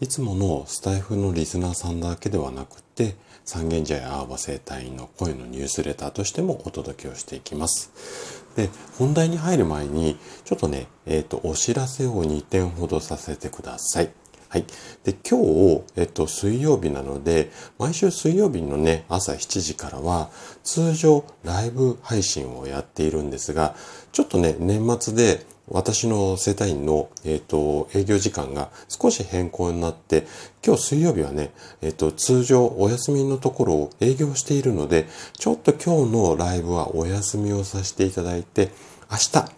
いつものスタイフのリスナーさんだけではなくて三軒茶屋アーバ生態院の声のニュースレターとしてもお届けをしていきます。で、本題に入る前に、ちょっとね、えっ、ー、と、お知らせを2点ほどさせてください。はい。で、今日、えっと、水曜日なので、毎週水曜日のね、朝7時からは、通常ライブ配信をやっているんですが、ちょっとね、年末で私の生体院の、えっ、ー、と、営業時間が少し変更になって、今日水曜日はね、えっ、ー、と、通常お休みのところを営業しているので、ちょっと今日のライブはお休みをさせていただいて、明日、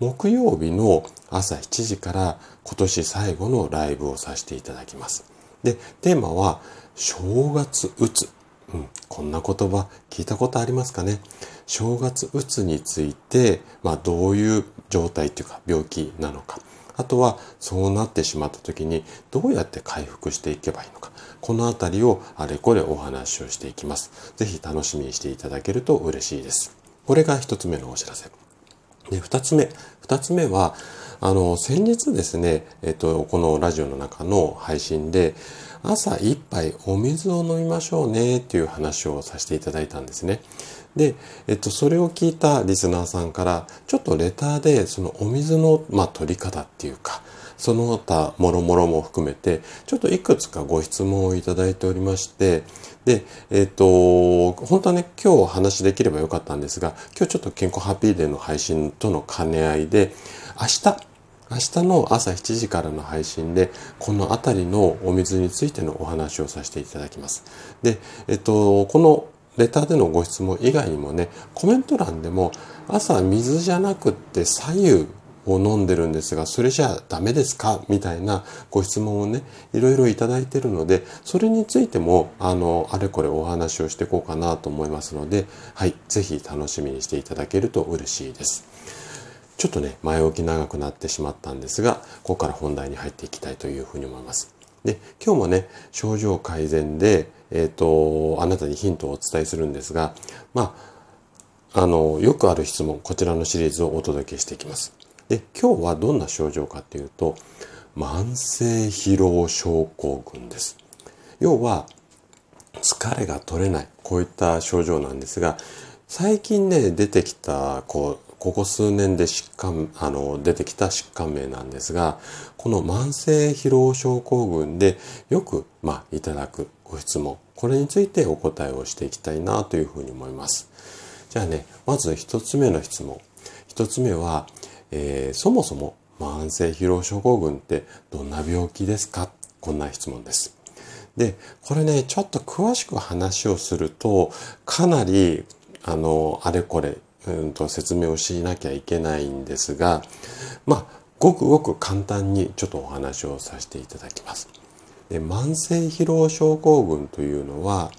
木曜日の朝7時から今年最後のライブをさせていただきます。で、テーマは、正月うつ。うん、こんな言葉聞いたことありますかね？正月うつについて、まあ、どういう状態というか病気なのかあとはそうなってしまった時にどうやって回復していけばいいのかこのあたりをあれこれお話をしていきます。ぜひ楽しみにしていただけると嬉しいです。これが一つ目のお知らせ。で、二つ目。二つ目は、あの、先日ですね、えっと、このラジオの中の配信で、朝一杯お水を飲みましょうねっていう話をさせていただいたんですね。で、えっと、それを聞いたリスナーさんから、ちょっとレターで、そのお水の、まあ、取り方っていうか、その他、もろもろも含めて、ちょっといくつかご質問をいただいておりまして、で、えっ、と、本当はね、今日お話できればよかったんですが、今日ちょっと健康ハッピーデーの配信との兼ね合いで、明日、明日の朝7時からの配信で、この辺りのお水についてのお話をさせていただきます。で、えっと、このレターでのご質問以外にもね、コメント欄でも朝水じゃなくって左右を飲んでるんですが、それじゃダメですか？みたいなご質問をね、いろいろいただいてるので、それについても、あの、あれこれお話をしていこうかなと思いますので、はい、ぜひ楽しみにしていただけると嬉しいです。ちょっとね、前置き長くなってしまったんですが、ここから本題に入っていきたいというふうに思います。で、今日もね、症状改善で、えっ、ー、と、あなたにヒントをお伝えするんですが、まあ、あの、よくある質問、こちらのシリーズをお届けしていきます。で、今日はどんな症状かっていうと、慢性疲労症候群です。要は、疲れが取れない、こういった症状なんですが、最近ね、出てきた、こう、ここ数年で疾患、あの、出てきた疾患名なんですが、この慢性疲労症候群でよく、まあ、いただくご質問、これについてお答えをしていきたいなというふうに思います。じゃあね、まず一つ目の質問。一つ目は、えー、そもそも慢性疲労症候群ってどんな病気ですか？こんな質問です。で、これね、ちょっと詳しく話をすると、かなり、あの、あれこれうんと説明をしなきゃいけないんですが、まあ、ごくごく簡単にちょっとお話をさせていただきます。で慢性疲労症候群というのは、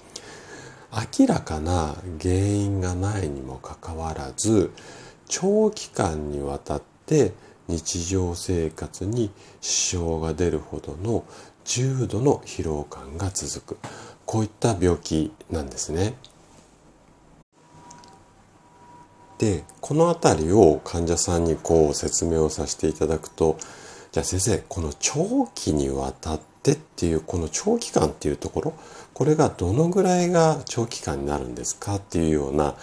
明らかな原因がないにもかかわらず、長期間にわたって日常生活に支障が出るほどの重度の疲労感が続く。こういった病気なんですね。でこの辺りを患者さんにこう説明をさせていただくとじゃあ先生この長期にわたってっていうこの長期間っていうところこれがどのぐらいが長期間になるんですかっていうような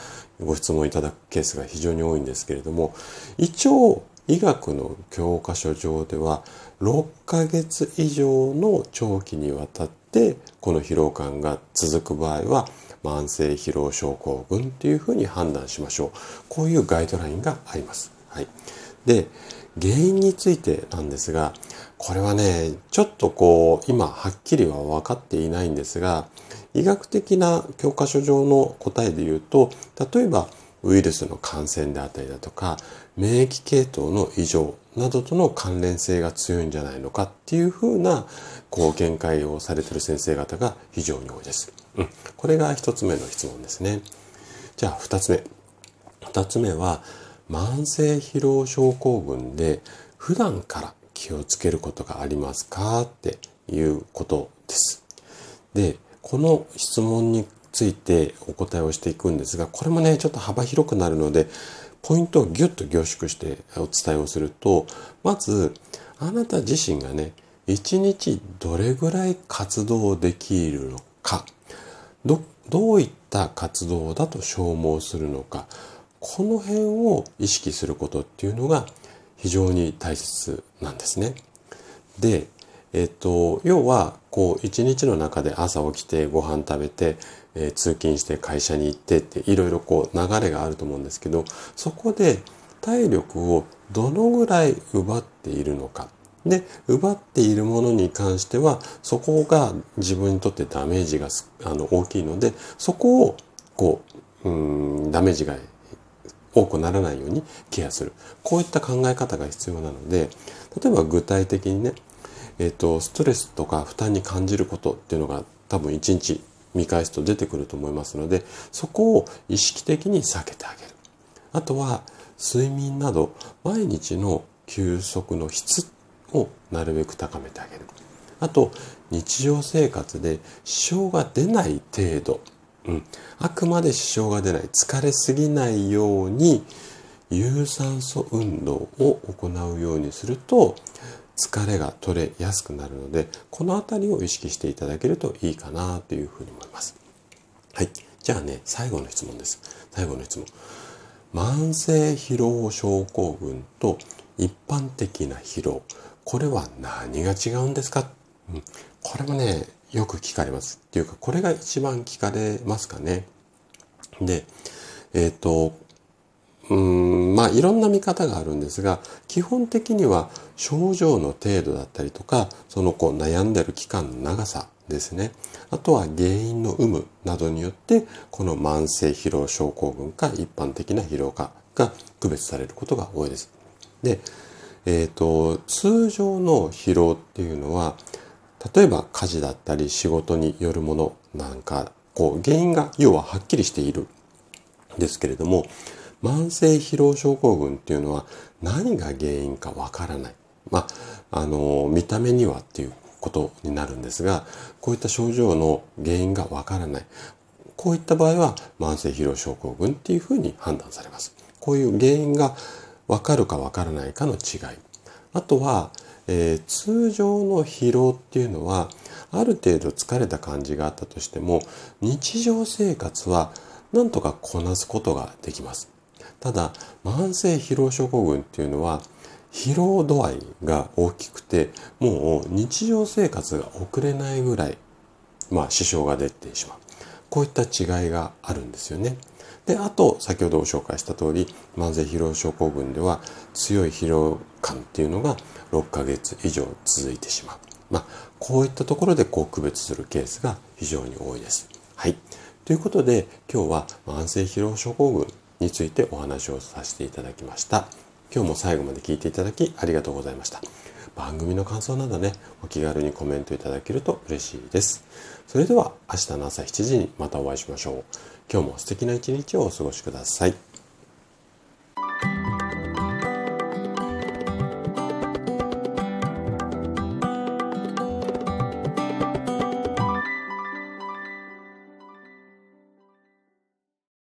ご質問いただくケースが非常に多いんですけれども一応医学の教科書上では6ヶ月以上の長期にわたってこの疲労感が続く場合は慢性疲労症候群っていうふうに判断しましょう。こういうガイドラインがあります。はい。で、原因についてなんですが、これはね、ちょっとこう、今はっきりは分かっていないんですが、医学的な教科書上の答えで言うと、例えばウイルスの感染であったりだとか、免疫系統の異常などとの関連性が強いんじゃないのかっていうふうな、こう、見解をされてる先生方が非常に多いです。うん。これが一つ目の質問ですね。じゃあ2つ目。2つ目は、慢性疲労症候群で普段から気をつけることがありますかっていうことです。で、この質問についてお答えをしていくんですが、これもね、ちょっと幅広くなるので、ポイントをギュッと凝縮してお伝えをすると、まず、あなた自身がね、一日どれぐらい活動できるのか、ど、どういった活動だと消耗するのか、この辺を意識することっていうのが非常に大切なんですね。で、えっと、要は、こう、一日の中で朝起きてご飯食べて、えー、通勤して会社に行ってっていろいろこう流れがあると思うんですけど、そこで体力をどのぐらい奪っているのか。で、奪っているものに関しては、そこが自分にとってダメージがあの大きいので、そこをこう、うん、ダメージが多くならないようにケアする。こういった考え方が必要なので、例えば具体的にね、えっ、ー、と、ストレスとか負担に感じることっていうのが多分一日見返すと出てくると思いますので、そこを意識的に避けてあげる。あとは、睡眠など毎日の休息の質っをなるべく高めてあげる。あと、日常生活で支障が出ない程度うん、あくまで支障が出ない疲れすぎないように有酸素運動を行うようにすると疲れが取れやすくなるのでこの辺りを意識していただけるといいかなというふうに思います。はい。じゃあね、最後の質問です。最後の質問。慢性疲労症候群と一般的な疲労。これは何が違うんですか、うん、これもね、よく聞かれます。っていうか、これが一番聞かれますかね。で、えっ、ー、と、うん、まあいろんな見方があるんですが、基本的には症状の程度だったりとか、そのこう悩んでる期間の長さですね。あとは原因の有無などによって、この慢性疲労症候群か一般的な疲労かが区別されることが多いです。で、えっ、ー、と、通常の疲労っていうのは、例えば家事だったり仕事によるものなんか、こう原因が要ははっきりしているんですけれども、慢性疲労症候群っていうのは何が原因かわからない。まあ、あの、見た目にはっていうことになるんですが、こういった症状の原因がわからない。こういった場合は慢性疲労症候群っていうふうに判断されます。こういう原因がわかるかわからないかの違い。あとは、えー、通常の疲労っていうのはある程度疲れた感じがあったとしても日常生活はなんとかこなすことができます。ただ慢性疲労症候群っていうのは疲労度合いが大きくてもう日常生活が送れないぐらいまあ支障が出てしまう。こういった違いがあるんですよね。で、あと、先ほどご紹介した通り、慢性疲労症候群では強い疲労感っていうのが6ヶ月以上続いてしまう。まあ、こういったところでこう区別するケースが非常に多いです。はい。ということで、今日は慢性疲労症候群についてお話をさせていただきました。今日も最後まで聞いていただきありがとうございました。番組の感想などね、お気軽にコメントいただけると嬉しいです。それでは明日の朝7時にまたお会いしましょう。今日も素敵な一日をお過ごしください。